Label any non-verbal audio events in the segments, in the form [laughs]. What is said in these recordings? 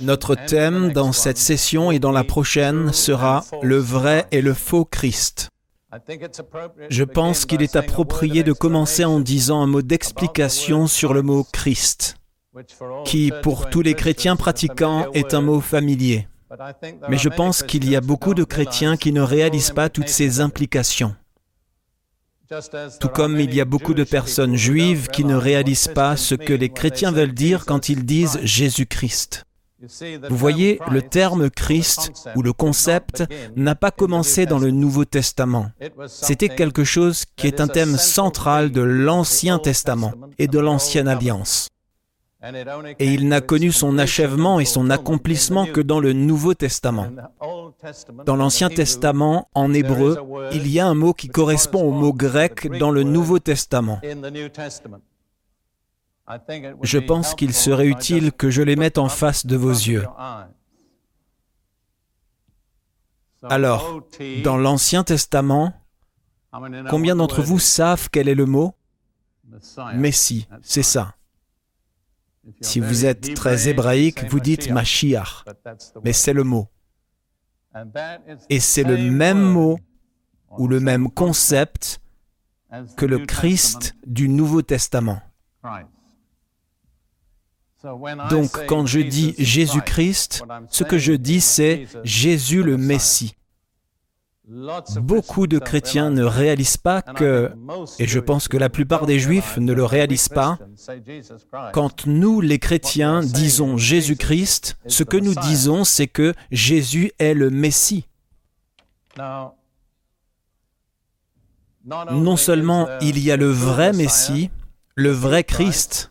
Notre thème dans cette session et dans la prochaine sera le vrai et le faux Christ. Je pense qu'il est approprié de commencer en disant un mot d'explication sur le mot Christ, qui pour tous les chrétiens pratiquants est un mot familier. Mais je pense qu'il y a beaucoup de chrétiens qui ne réalisent pas toutes ces implications. Tout comme il y a beaucoup de personnes juives qui ne réalisent pas ce que les chrétiens veulent dire quand ils disent Jésus-Christ. Vous voyez, le terme Christ ou le concept n'a pas commencé dans le Nouveau Testament. C'était quelque chose qui est un thème central de l'Ancien Testament et de l'Ancienne Alliance. Et il n'a connu son achèvement et son accomplissement que dans le Nouveau Testament. Dans l'Ancien Testament, en hébreu, il y a un mot qui correspond au mot grec dans le Nouveau Testament. Je pense qu'il serait utile que je les mette en face de vos yeux. Alors, dans l'Ancien Testament, combien d'entre vous savent quel est le mot? Messie, c'est ça. Si vous êtes très hébraïque, vous dites Mashiach, mais c'est le mot. Et c'est le même mot ou le même concept que le Christ du Nouveau Testament. Donc quand je dis Jésus-Christ, ce que je dis c'est Jésus le Messie. Beaucoup de chrétiens ne réalisent pas que, et je pense que la plupart des juifs ne le réalisent pas, quand nous les chrétiens disons Jésus-Christ, ce que nous disons c'est que Jésus est le Messie. Non seulement il y a le vrai Messie, le vrai Christ,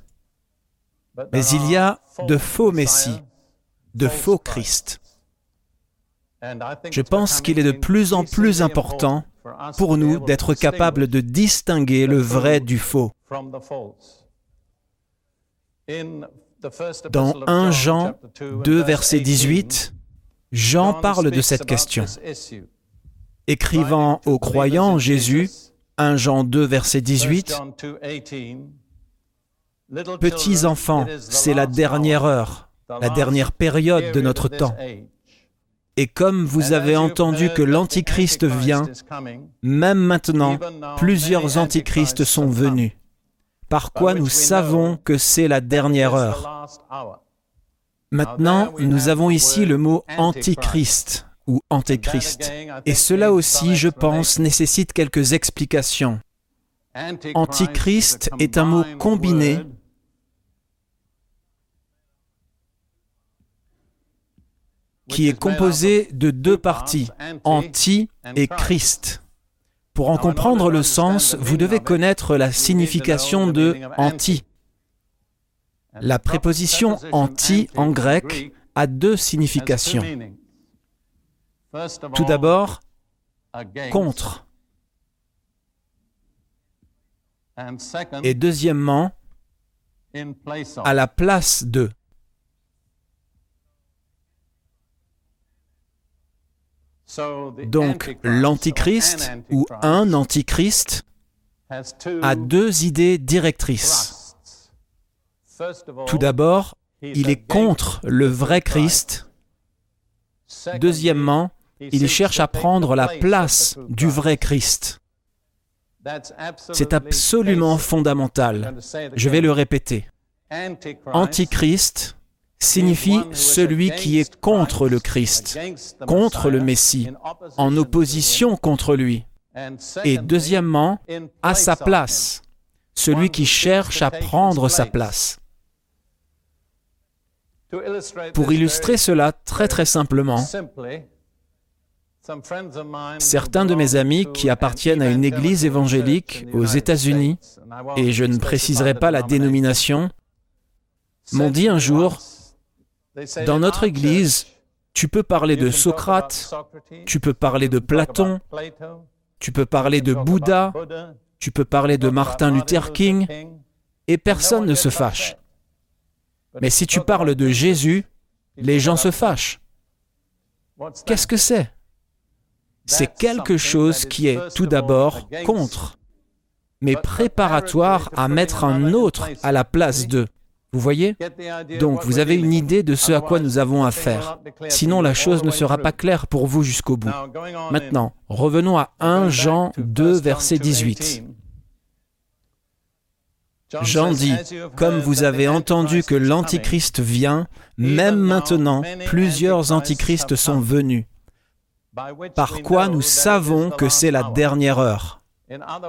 mais il y a de faux Messies, de faux Christ. Je pense qu'il est de plus en plus important pour nous d'être capables de distinguer le vrai du faux. Dans 1 Jean 2, verset 18, Jean parle de cette question. Écrivant aux croyants Jésus, 1 Jean 2, verset 18, Petits enfants, c'est la dernière heure, la dernière période de notre temps. Et comme vous avez entendu que l'Antichrist vient, même maintenant, plusieurs Antichrists sont venus. Par quoi nous savons que c'est la dernière heure? Maintenant, nous avons ici le mot Antichrist ou Antéchrist. Et cela aussi, je pense, nécessite quelques explications. Antichrist est un mot combiné qui est composé de deux parties, anti et Christ. Pour en comprendre le sens, vous devez connaître la signification de anti. La préposition anti en grec a deux significations. Tout d'abord, contre. Et deuxièmement, à la place de. Donc l'antichrist ou un antichrist a deux idées directrices. Tout d'abord, il est contre le vrai Christ. Deuxièmement, il cherche à prendre la place du vrai Christ. C'est absolument fondamental. Je vais le répéter. Antichrist signifie celui qui est contre le Christ, contre le Messie, en opposition contre lui. Et deuxièmement, à sa place, celui qui cherche à prendre sa place. Pour illustrer cela très très simplement, certains de mes amis qui appartiennent à une église évangélique aux États-Unis, et je ne préciserai pas la dénomination, m'ont dit un jour, dans notre Église, tu peux parler de Socrate, tu peux parler de Platon, tu peux parler de Bouddha, tu peux parler de Martin Luther King, et personne ne se fâche. Mais si tu parles de Jésus, les gens se fâchent. Qu'est-ce que c'est? C'est quelque chose qui est tout d'abord contre, mais préparatoire à mettre un autre à la place d'eux. Vous voyez? Donc vous avez une idée de ce à quoi nous avons affaire. Sinon la chose ne sera pas claire pour vous jusqu'au bout. Maintenant, revenons à 1 Jean 2, verset 18. Jean dit, Comme vous avez entendu que l'Antichrist vient, même maintenant plusieurs Antichrists sont venus, par quoi nous savons que c'est la dernière heure?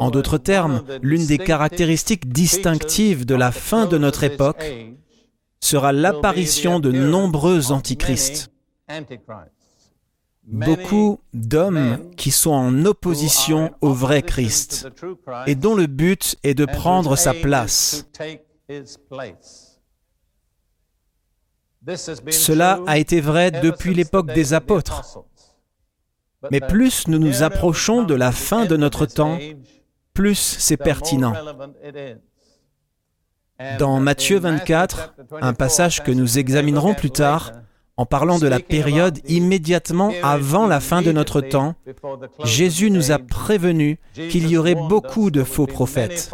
En d'autres termes, l'une des caractéristiques distinctives de la fin de notre époque sera l'apparition de nombreux antichrists. Beaucoup d'hommes qui sont en opposition au vrai Christ et dont le but est de prendre sa place. Cela a été vrai depuis l'époque des apôtres. Mais plus nous nous approchons de la fin de notre temps, plus c'est pertinent. Dans Matthieu 24, un passage que nous examinerons plus tard, en parlant de la période immédiatement avant la fin de notre temps, Jésus nous a prévenu qu'il y aurait beaucoup de faux prophètes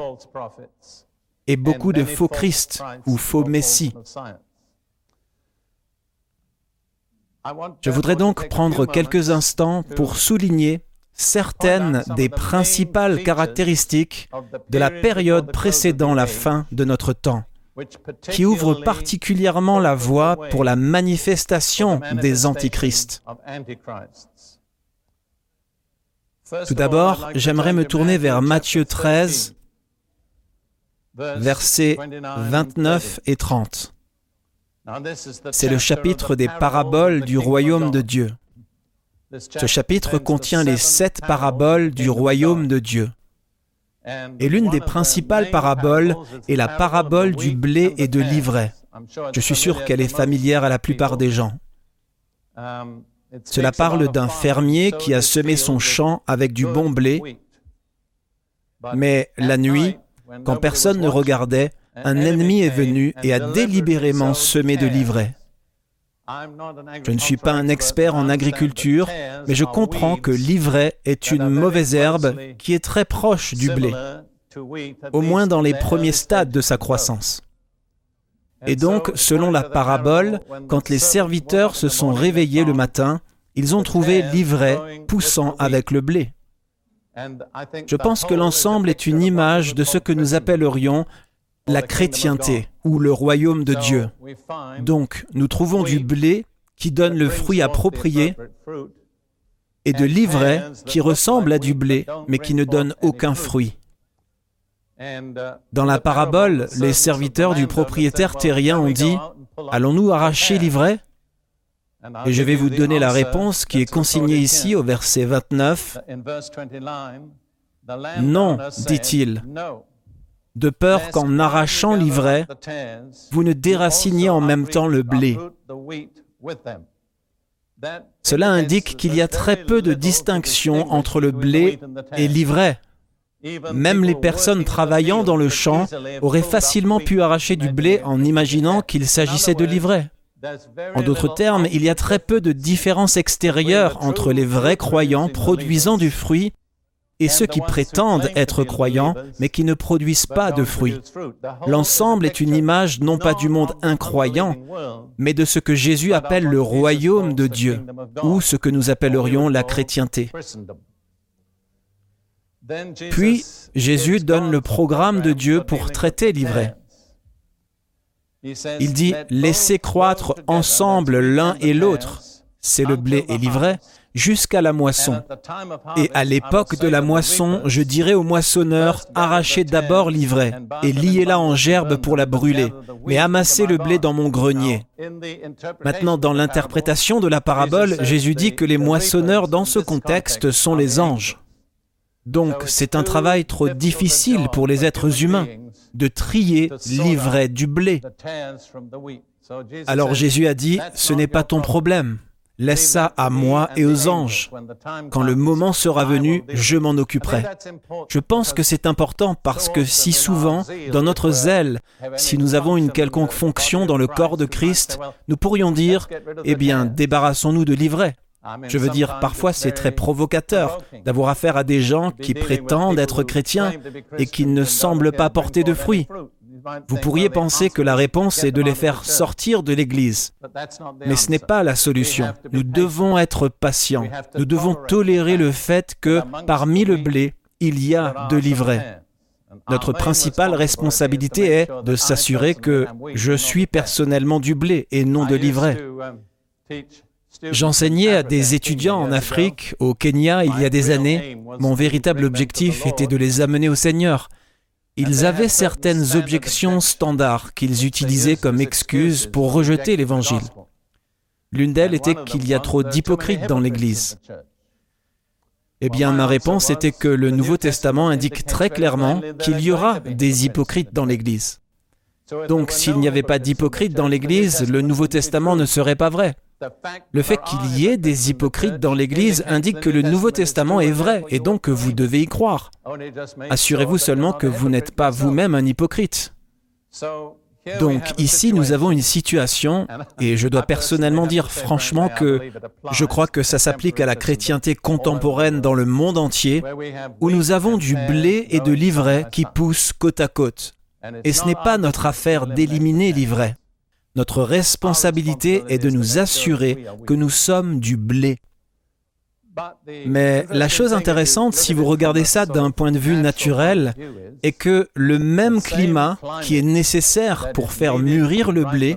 et beaucoup de faux Christ ou faux Messie. Je voudrais donc prendre quelques instants pour souligner certaines des principales caractéristiques de la période précédant la fin de notre temps, qui ouvre particulièrement la voie pour la manifestation des antichrists. Tout d'abord, j'aimerais me tourner vers Matthieu 13, versets 29 et 30. C'est le chapitre des paraboles du royaume de Dieu. Ce chapitre contient les sept paraboles du royaume de Dieu. Et l'une des principales paraboles est la parabole du blé et de l'ivraie. Je suis sûr qu'elle est familière à la plupart des gens. Cela parle d'un fermier qui a semé son champ avec du bon blé, mais la nuit, quand personne ne regardait, un ennemi est venu et a délibérément semé de l'ivraie. Je ne suis pas un expert en agriculture, mais je comprends que l'ivraie est une mauvaise herbe qui est très proche du blé, au moins dans les premiers stades de sa croissance. Et donc, selon la parabole, quand les serviteurs se sont réveillés le matin, ils ont trouvé l'ivraie poussant avec le blé. Je pense que l'ensemble est une image de ce que nous appellerions la chrétienté ou le royaume de Dieu. Donc, nous trouvons du blé qui donne le fruit approprié et de l'ivraie qui ressemble à du blé mais qui ne donne aucun fruit. Dans la parabole, les serviteurs du propriétaire terrien ont dit, Allons-nous arracher l'ivraie? Et je vais vous donner la réponse qui est consignée ici au verset 29. Non, dit-il, de peur qu'en arrachant l'ivraie, vous ne déraciniez en même temps le blé. Cela indique qu'il y a très peu de distinction entre le blé et l'ivraie. Même les personnes travaillant dans le champ auraient facilement pu arracher du blé en imaginant qu'il s'agissait de l'ivraie. En d'autres termes, il y a très peu de différence extérieure entre les vrais croyants produisant du fruit et ceux qui prétendent être croyants, mais qui ne produisent pas de fruits. L'ensemble est une image non pas du monde incroyant, mais de ce que Jésus appelle le royaume de Dieu, ou ce que nous appellerions la chrétienté. Puis, Jésus donne le programme de Dieu pour traiter l'ivraie. Il dit, laissez croître ensemble l'un et l'autre, c'est le blé et l'ivraie, jusqu'à la moisson. Et à l'époque de la moisson, je dirais au moissonneur, arrachez d'abord l'ivraie et liez-la en gerbe pour la brûler, mais amassez le blé dans mon grenier. Maintenant, dans l'interprétation de la parabole, Jésus dit que les moissonneurs dans ce contexte sont les anges. Donc, c'est un travail trop difficile pour les êtres humains de trier l'ivraie du blé. Alors Jésus a dit, ce n'est pas ton problème. Laisse ça à moi et aux anges. Quand le moment sera venu, je m'en occuperai. Je pense que c'est important parce que si souvent, dans notre zèle, si nous avons une quelconque fonction dans le corps de Christ, nous pourrions dire, eh bien, débarrassons-nous de l'ivraie. Je veux dire, parfois c'est très provocateur d'avoir affaire à des gens qui prétendent être chrétiens et qui ne semblent pas porter de fruits. Vous pourriez penser que la réponse est de les faire sortir de l'Église. Mais ce n'est pas la solution. Nous devons être patients. Nous devons tolérer le fait que parmi le blé, il y a de l'ivraie. Notre principale responsabilité est de s'assurer que je suis personnellement du blé et non de l'ivraie. J'enseignais à des étudiants en Afrique, au Kenya, il y a des années. Mon véritable objectif était de les amener au Seigneur. Ils avaient certaines objections standards qu'ils utilisaient comme excuse pour rejeter l'Évangile. L'une d'elles était qu'il y a trop d'hypocrites dans l'Église. Eh bien, ma réponse était que le Nouveau Testament indique très clairement qu'il y aura des hypocrites dans l'Église. Donc, s'il n'y avait pas d'hypocrites dans l'Église, le Nouveau Testament ne serait pas vrai. Le fait qu'il y ait des hypocrites dans l'Église indique que le Nouveau Testament est vrai et donc que vous devez y croire. Assurez-vous seulement que vous n'êtes pas vous-même un hypocrite. Donc ici, nous avons une situation, [laughs] et je dois personnellement dire franchement que je crois que ça s'applique à la chrétienté contemporaine dans le monde entier, où nous avons du blé et de l'ivraie qui poussent côte à côte. Et ce n'est pas notre affaire d'éliminer l'ivraie. Notre responsabilité est de nous assurer que nous sommes du blé. Mais la chose intéressante, si vous regardez ça d'un point de vue naturel, est que le même climat qui est nécessaire pour faire mûrir le blé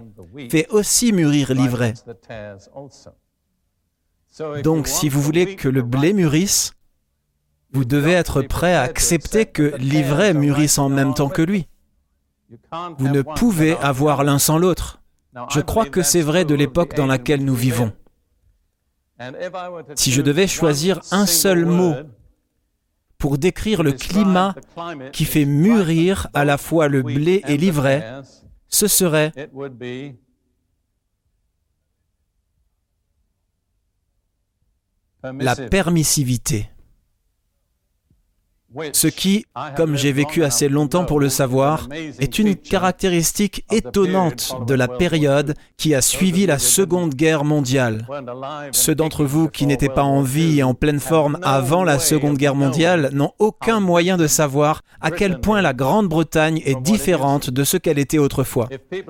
fait aussi mûrir l'ivraie. Donc si vous voulez que le blé mûrisse, vous devez être prêt à accepter que l'ivraie mûrisse en même temps que lui. Vous ne pouvez avoir l'un sans l'autre. Je crois que c'est vrai de l'époque dans laquelle nous vivons. Si je devais choisir un seul mot pour décrire le climat qui fait mûrir à la fois le blé et l'ivraie, ce serait la permissivité. Ce qui, comme j'ai vécu assez longtemps pour le savoir, est une caractéristique étonnante de la période qui a suivi la Seconde Guerre mondiale. Ceux d'entre vous qui n'étaient pas en vie et en pleine forme avant la Seconde Guerre mondiale n'ont aucun moyen de savoir à quel point la Grande-Bretagne est différente de ce qu'elle était autrefois.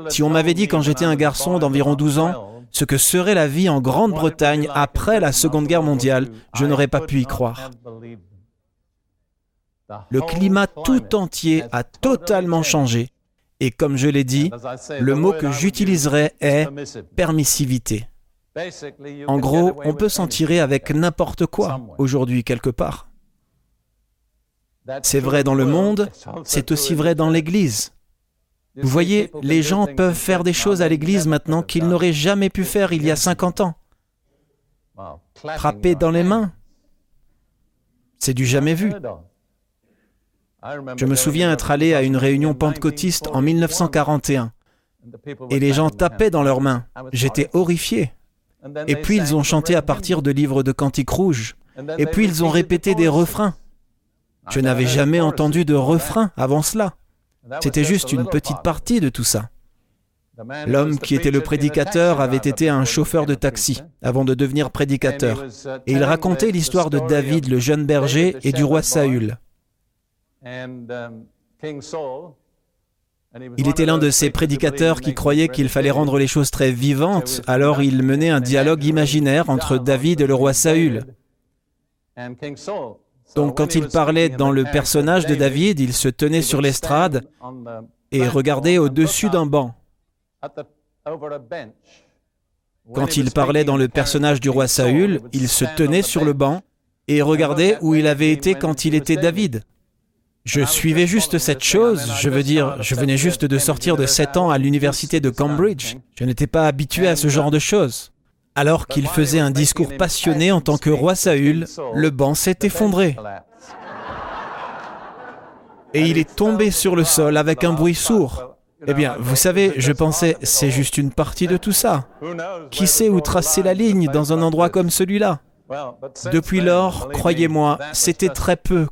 Si on m'avait dit quand j'étais un garçon d'environ 12 ans, ce que serait la vie en Grande-Bretagne après la Seconde Guerre mondiale, je n'aurais pas pu y croire. Le climat tout entier a totalement changé. Et comme je l'ai dit, le mot que j'utiliserai est permissivité. En gros, on peut s'en tirer avec n'importe quoi aujourd'hui quelque part. C'est vrai dans le monde, c'est aussi vrai dans l'Église. Vous voyez, les gens peuvent faire des choses à l'Église maintenant qu'ils n'auraient jamais pu faire il y a 50 ans. Frapper dans les mains, c'est du jamais vu. Je me souviens être allé à une réunion pentecôtiste en 1941 et les gens tapaient dans leurs mains. J'étais horrifié. Et puis ils ont chanté à partir de livres de cantiques rouges. Et puis ils ont répété des refrains. Je n'avais jamais entendu de refrain avant cela. C'était juste une petite partie de tout ça. L'homme qui était le prédicateur avait été un chauffeur de taxi avant de devenir prédicateur. Et il racontait l'histoire de David, le jeune berger, et du roi Saül. Um, il était l'un de ces prédicateurs qui croyaient qu'il fallait rendre les choses très vivantes, alors il menait un dialogue imaginaire entre David et le roi Saül. Donc quand il parlait dans le personnage de David, il se tenait sur l'estrade et regardait au-dessus d'un banc. Quand il parlait dans le personnage du roi Saül, il se tenait sur le banc et regardait où il avait été quand il était David. Je suivais juste cette chose, je veux dire, je venais juste de sortir de 7 ans à l'université de Cambridge. Je n'étais pas habitué à ce genre de choses. Alors qu'il faisait un discours passionné en tant que roi Saül, le banc s'est effondré. Et il est tombé sur le sol avec un bruit sourd. Eh bien, vous savez, je pensais, c'est juste une partie de tout ça. Qui sait où tracer la ligne dans un endroit comme celui-là? Depuis lors, croyez-moi, c'était très peu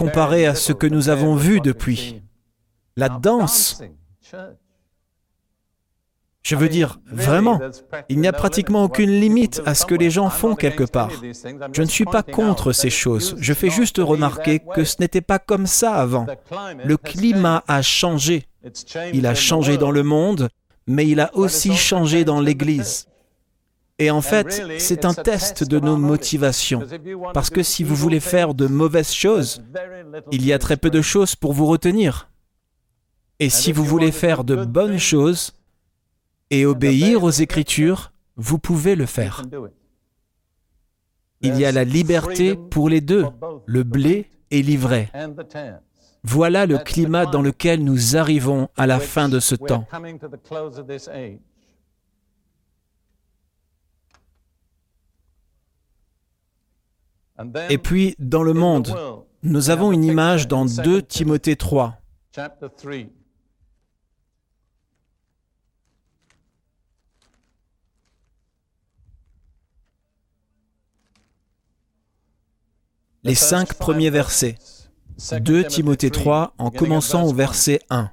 comparé à ce que nous avons vu depuis. La danse. Je veux dire, vraiment, il n'y a pratiquement aucune limite à ce que les gens font quelque part. Je ne suis pas contre ces choses, je fais juste remarquer que ce n'était pas comme ça avant. Le climat a changé. Il a changé dans le monde, mais il a aussi changé dans l'Église. Et en fait, c'est un test de nos motivations. Parce que si vous voulez faire de mauvaises choses, il y a très peu de choses pour vous retenir. Et si vous voulez faire de bonnes choses, et obéir aux Écritures, vous pouvez le faire. Il y a la liberté pour les deux, le blé et l'ivraie. Voilà le climat dans lequel nous arrivons à la fin de ce temps. Et puis, dans le monde, nous avons une image dans 2 Timothée 3. les cinq premiers versets. 2 Timothée 3 en commençant au verset 1.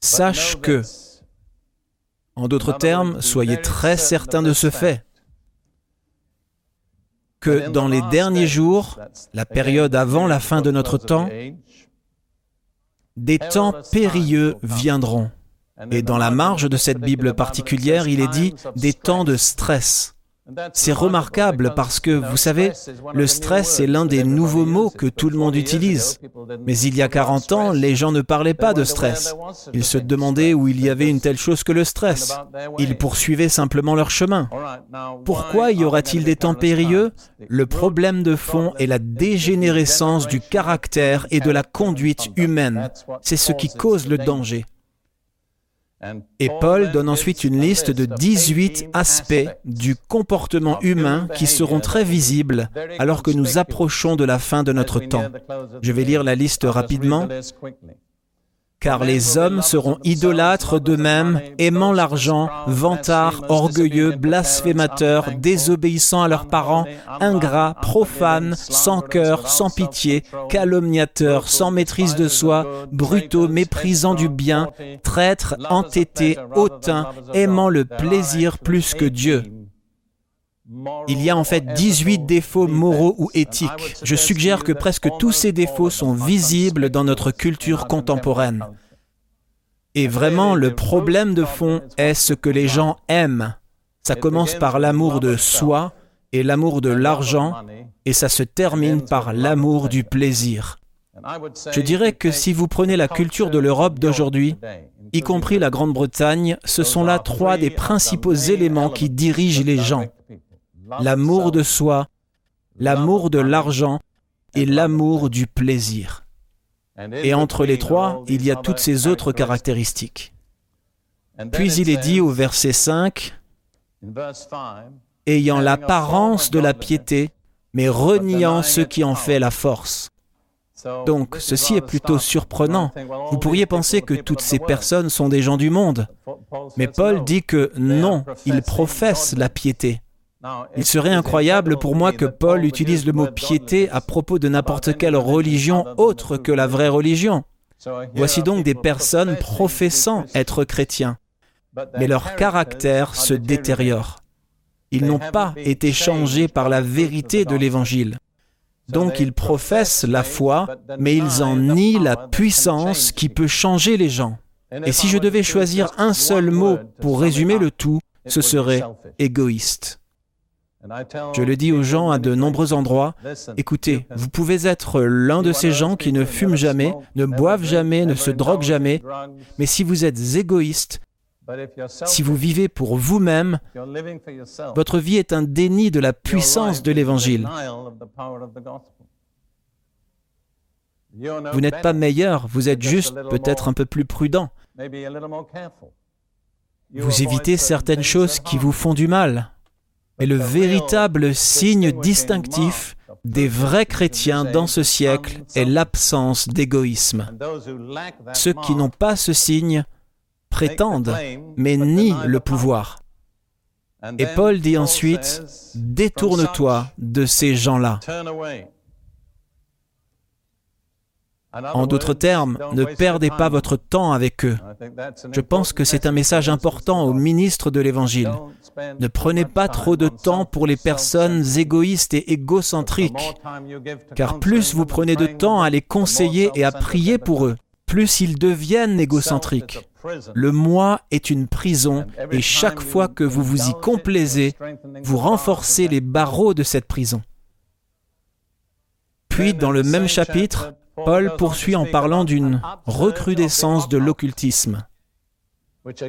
Sache que, en d'autres termes, soyez très certains de ce fait, que dans les derniers jours, la période avant la fin de notre temps, des temps périlleux viendront. Et dans la marge de cette Bible particulière, il est dit des temps de stress. C'est remarquable parce que, vous savez, le stress est l'un des nouveaux mots que tout le monde utilise. Mais il y a 40 ans, les gens ne parlaient pas de stress. Ils se demandaient où il y avait une telle chose que le stress. Ils poursuivaient simplement leur chemin. Pourquoi y aura-t-il des temps périlleux? Le problème de fond est la dégénérescence du caractère et de la conduite humaine. C'est ce qui cause le danger. Et Paul donne ensuite une liste de 18 aspects du comportement humain qui seront très visibles alors que nous approchons de la fin de notre temps. Je vais lire la liste rapidement car les hommes seront idolâtres d'eux-mêmes, aimant l'argent, vantards, orgueilleux, blasphémateurs, désobéissant à leurs parents, ingrats, profanes, sans cœur, sans pitié, calomniateurs, sans maîtrise de soi, brutaux, méprisant du bien, traîtres, entêtés, hautains, aimant le plaisir plus que Dieu. Il y a en fait 18 défauts moraux ou éthiques. Je suggère que presque tous ces défauts sont visibles dans notre culture contemporaine. Et vraiment, le problème de fond est ce que les gens aiment. Ça commence par l'amour de soi et l'amour de l'argent, et ça se termine par l'amour du plaisir. Je dirais que si vous prenez la culture de l'Europe d'aujourd'hui, y compris la Grande-Bretagne, ce sont là trois des principaux éléments qui dirigent les gens l'amour de soi, l'amour de l'argent et l'amour du plaisir. Et entre les trois, il y a toutes ces autres caractéristiques. Puis il est dit au verset 5, ayant l'apparence de la piété, mais reniant ce qui en fait la force. Donc, ceci est plutôt surprenant. Vous pourriez penser que toutes ces personnes sont des gens du monde. Mais Paul dit que non, ils professent la piété. Il serait incroyable pour moi que Paul utilise le mot piété à propos de n'importe quelle religion autre que la vraie religion. Voici donc des personnes professant être chrétiens, mais leur caractère se détériore. Ils n'ont pas été changés par la vérité de l'Évangile. Donc ils professent la foi, mais ils en nient la puissance qui peut changer les gens. Et si je devais choisir un seul mot pour résumer le tout, ce serait égoïste. Je le dis aux gens à de nombreux endroits, écoutez, vous pouvez être l'un de ces gens qui ne fument jamais, ne boivent jamais, ne se droguent jamais, mais si vous êtes égoïste, si vous vivez pour vous-même, votre vie est un déni de la puissance de l'Évangile. Vous n'êtes pas meilleur, vous êtes juste peut-être un peu plus prudent. Vous évitez certaines choses qui vous font du mal. Mais le véritable signe distinctif des vrais chrétiens dans ce siècle est l'absence d'égoïsme. Ceux qui n'ont pas ce signe prétendent, mais nient le pouvoir. Et Paul dit ensuite, détourne-toi de ces gens-là. En d'autres termes, ne perdez pas votre temps avec eux. Je pense que c'est un message important aux ministres de l'Évangile. Ne prenez pas trop de temps pour les personnes égoïstes et égocentriques, car plus vous prenez de temps à les conseiller et à prier pour eux, plus ils deviennent égocentriques. Le moi est une prison et chaque fois que vous vous y complaisez, vous renforcez les barreaux de cette prison. Puis, dans le même chapitre, Paul poursuit en parlant d'une recrudescence de l'occultisme,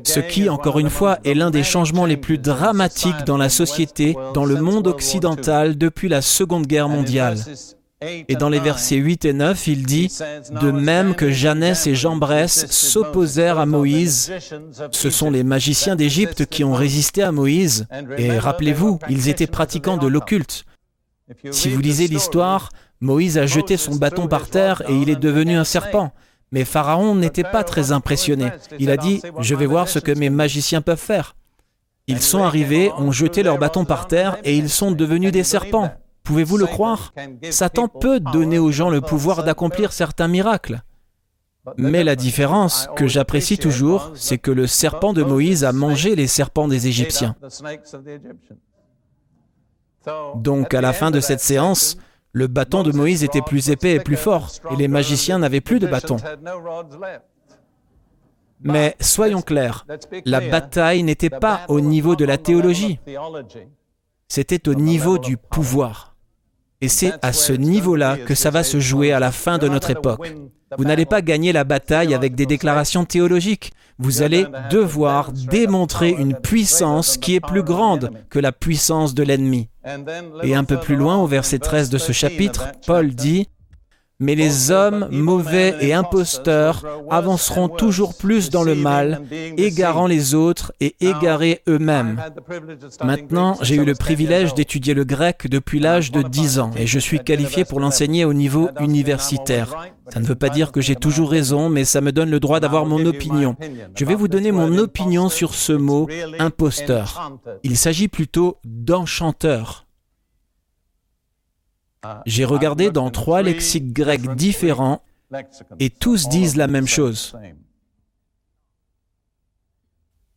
ce qui, encore une fois, est l'un des changements les plus dramatiques dans la société, dans le monde occidental depuis la Seconde Guerre mondiale. Et dans les versets 8 et 9, il dit, De même que Jeannès et Jambres s'opposèrent à Moïse, ce sont les magiciens d'Égypte qui ont résisté à Moïse, et rappelez-vous, ils étaient pratiquants de l'occulte. Si vous lisez l'histoire, Moïse a jeté son bâton par terre et il est devenu un serpent. Mais Pharaon n'était pas très impressionné. Il a dit, je vais voir ce que mes magiciens peuvent faire. Ils sont arrivés, ont jeté leur bâton par terre et ils sont devenus des serpents. Pouvez-vous le croire? Satan peut donner aux gens le pouvoir d'accomplir certains miracles. Mais la différence que j'apprécie toujours, c'est que le serpent de Moïse a mangé les serpents des Égyptiens. Donc à la fin de cette séance, le bâton de Moïse était plus épais et plus fort, et les magiciens n'avaient plus de bâton. Mais soyons clairs, la bataille n'était pas au niveau de la théologie, c'était au niveau du pouvoir. Et c'est à ce niveau-là que ça va se jouer à la fin de notre époque. Vous n'allez pas gagner la bataille avec des déclarations théologiques. Vous allez devoir démontrer une puissance qui est plus grande que la puissance de l'ennemi. Et un peu plus loin, au verset 13 de ce chapitre, Paul dit, mais les hommes mauvais et imposteurs avanceront toujours plus dans le mal, égarant les autres et égarés eux-mêmes. Maintenant, j'ai eu le privilège d'étudier le grec depuis l'âge de 10 ans et je suis qualifié pour l'enseigner au niveau universitaire. Ça ne veut pas dire que j'ai toujours raison, mais ça me donne le droit d'avoir mon opinion. Je vais vous donner mon opinion sur ce mot imposteur. Il s'agit plutôt d'enchanteur. J'ai regardé dans trois lexiques grecs différents et tous disent la même chose.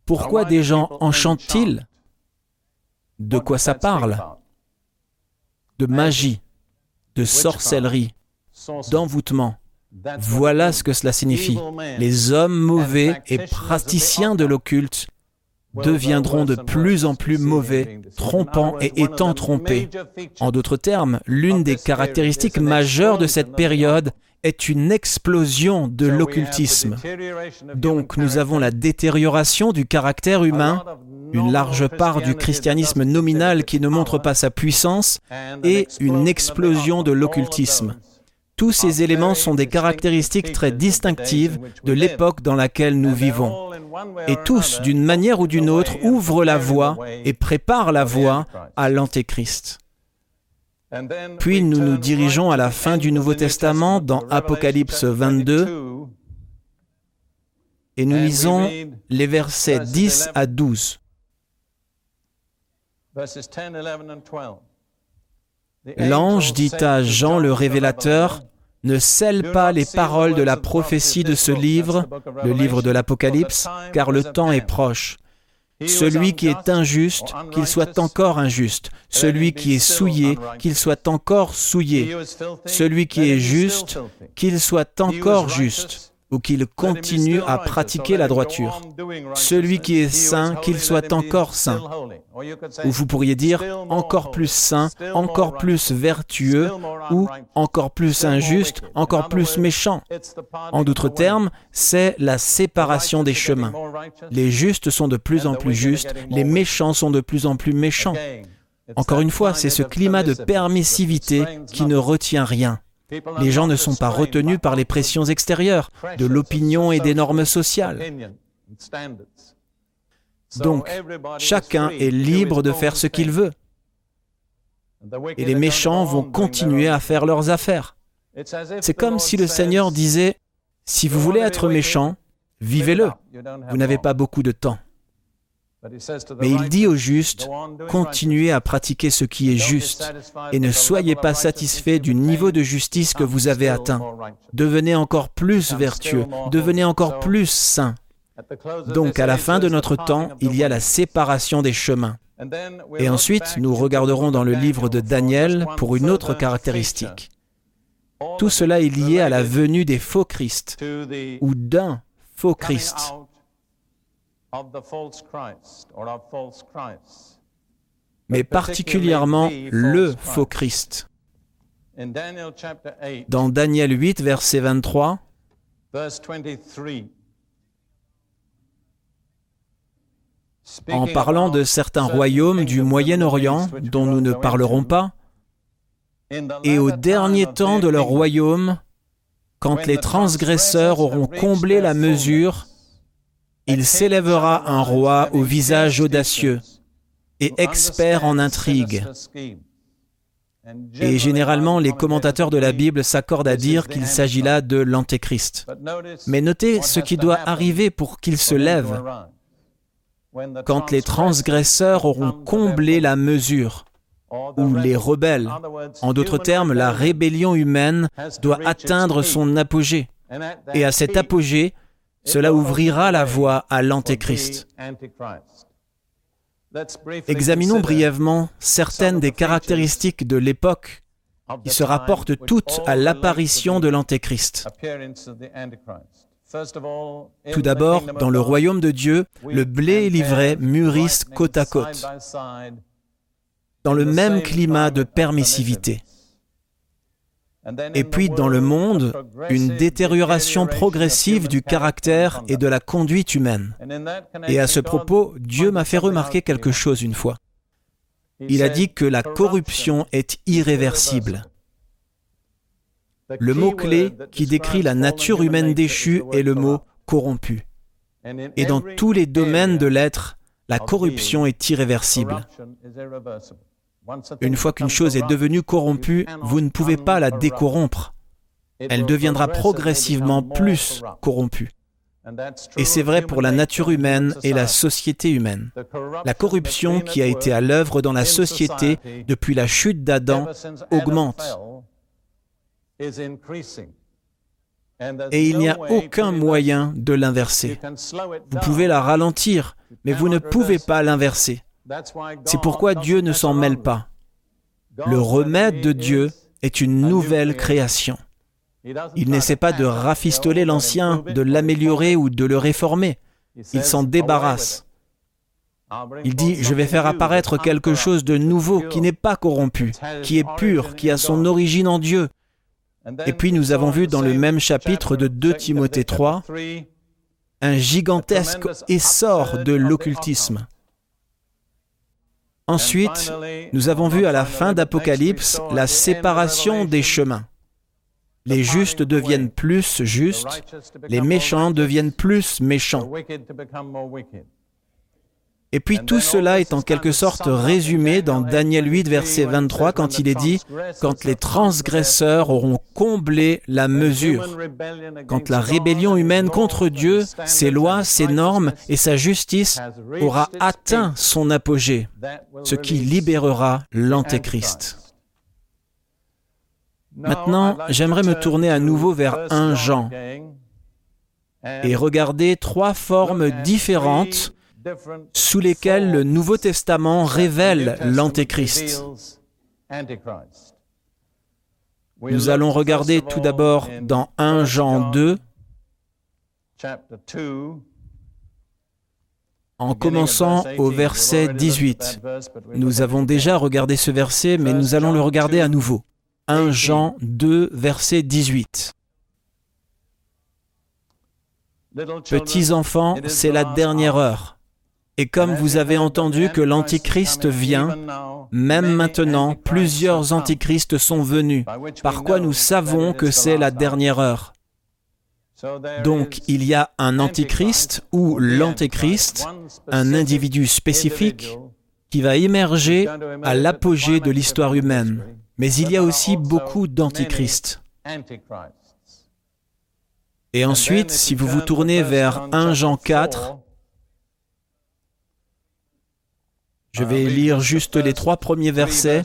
Pourquoi des gens enchantent-ils? De quoi ça parle? De magie, de sorcellerie, d'envoûtement. Voilà ce que cela signifie. Les hommes mauvais et praticiens de l'occulte deviendront de plus en plus mauvais, trompant et étant trompés. En d'autres termes, l'une des caractéristiques majeures de cette période est une explosion de l'occultisme. Donc nous avons la détérioration du caractère humain, une large part du christianisme nominal qui ne montre pas sa puissance, et une explosion de l'occultisme. Tous ces éléments sont des caractéristiques très distinctives de l'époque dans laquelle nous vivons. Et tous, d'une manière ou d'une autre, ouvrent la voie et préparent la voie à l'Antéchrist. Puis nous nous dirigeons à la fin du Nouveau Testament dans Apocalypse 22 et nous lisons les versets 10 à 12. L'ange dit à Jean le révélateur, ne scelle pas les paroles de la prophétie de ce livre, le livre de l'Apocalypse, car le temps est proche. Celui qui est injuste, qu'il soit encore injuste. Celui qui est souillé, qu'il soit encore souillé. Celui qui est juste, qu'il soit encore juste ou qu'il continue à pratiquer la droiture. Celui qui est saint, qu'il soit encore saint. Ou vous pourriez dire encore plus saint, encore plus vertueux, ou encore plus injuste, encore plus méchant. En d'autres termes, c'est la séparation des chemins. Les justes sont de plus en plus justes, les méchants sont de plus en plus méchants. Encore une fois, c'est ce climat de permissivité qui ne retient rien. Les gens ne sont pas retenus par les pressions extérieures, de l'opinion et des normes sociales. Donc, chacun est libre de faire ce qu'il veut. Et les méchants vont continuer à faire leurs affaires. C'est comme si le Seigneur disait, si vous voulez être méchant, vivez-le. Vous n'avez pas beaucoup de temps. Mais il dit au juste, continuez à pratiquer ce qui est juste et ne soyez pas satisfaits du niveau de justice que vous avez atteint. Devenez encore plus vertueux, devenez encore plus saints. Donc à la fin de notre temps, il y a la séparation des chemins. Et ensuite, nous regarderons dans le livre de Daniel pour une autre caractéristique. Tout cela est lié à la venue des faux Christ ou d'un faux Christ. Mais particulièrement le faux Christ. Dans Daniel 8, verset 23, en parlant de certains royaumes du Moyen-Orient dont nous ne parlerons pas, et au dernier temps de leur royaume, quand les transgresseurs auront comblé la mesure, il s'élèvera un roi au visage audacieux et expert en intrigue. Et généralement, les commentateurs de la Bible s'accordent à dire qu'il s'agit là de l'Antéchrist. Mais notez ce qui doit arriver pour qu'il se lève quand les transgresseurs auront comblé la mesure, ou les rebelles. En d'autres termes, la rébellion humaine doit atteindre son apogée. Et à cet apogée, cela ouvrira la voie à l'Antéchrist. Examinons brièvement certaines des caractéristiques de l'époque qui se rapportent toutes à l'apparition de l'Antéchrist. Tout d'abord, dans le royaume de Dieu, le blé et l'ivraie mûrissent côte à côte, dans le même climat de permissivité. Et puis dans le monde, une détérioration progressive du caractère et de la conduite humaine. Et à ce propos, Dieu m'a fait remarquer quelque chose une fois. Il a dit que la corruption est irréversible. Le mot-clé qui décrit la nature humaine déchue est le mot corrompu. Et dans tous les domaines de l'être, la corruption est irréversible. Une fois qu'une chose est devenue corrompue, vous ne pouvez pas la décorrompre. Elle deviendra progressivement plus corrompue. Et c'est vrai pour la nature humaine et la société humaine. La corruption qui a été à l'œuvre dans la société depuis la chute d'Adam augmente. Et il n'y a aucun moyen de l'inverser. Vous pouvez la ralentir, mais vous ne pouvez pas l'inverser. C'est pourquoi Dieu ne s'en mêle pas. Le remède de Dieu est une nouvelle création. Il n'essaie pas de rafistoler l'ancien, de l'améliorer ou de le réformer. Il s'en débarrasse. Il dit, je vais faire apparaître quelque chose de nouveau qui n'est pas corrompu, qui est pur, qui a son origine en Dieu. Et puis nous avons vu dans le même chapitre de 2 Timothée 3 un gigantesque essor de l'occultisme. Ensuite, nous avons vu à la fin d'Apocalypse la séparation des chemins. Les justes deviennent plus justes, les méchants deviennent plus méchants. Et puis tout cela est en quelque sorte résumé dans Daniel 8, verset 23, quand il est dit, quand les transgresseurs auront comblé la mesure, quand la rébellion humaine contre Dieu, ses lois, ses normes et sa justice aura atteint son apogée, ce qui libérera l'Antéchrist. Maintenant, j'aimerais me tourner à nouveau vers un Jean et regarder trois formes différentes sous lesquels le Nouveau Testament révèle l'Antéchrist. Nous allons regarder tout d'abord dans 1 Jean 2, en commençant au verset 18. Nous avons déjà regardé ce verset, mais nous allons le regarder à nouveau. 1 Jean 2, verset 18. Petits enfants, c'est la dernière heure. Et comme vous avez entendu que l'Antichrist vient, même maintenant, plusieurs Antichrists sont venus, par quoi nous savons que c'est la dernière heure? Donc il y a un Antichrist ou l'Antéchrist, un individu spécifique qui va émerger à l'apogée de l'histoire humaine. Mais il y a aussi beaucoup d'Antichrists. Et ensuite, si vous vous tournez vers 1 Jean 4, Je vais lire juste les trois premiers versets.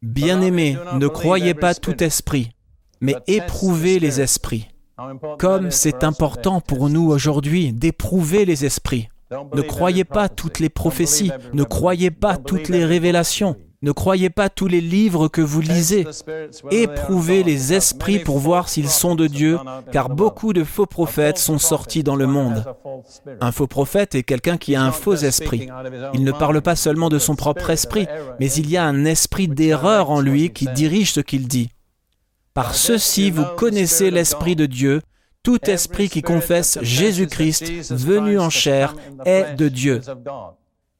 Bien-aimés, ne croyez pas tout esprit, mais éprouvez les esprits. Comme c'est important pour nous aujourd'hui d'éprouver les esprits. Ne croyez pas toutes les prophéties, ne croyez pas toutes les révélations, ne croyez pas tous les livres que vous lisez. Éprouvez les esprits pour voir s'ils sont de Dieu, car beaucoup de faux prophètes sont sortis dans le monde. Un faux prophète est quelqu'un qui a un faux esprit. Il ne parle pas seulement de son propre esprit, mais il y a un esprit d'erreur en lui qui dirige ce qu'il dit. Par ceci, vous connaissez l'Esprit de Dieu. Tout esprit qui confesse Jésus-Christ venu en chair est de Dieu.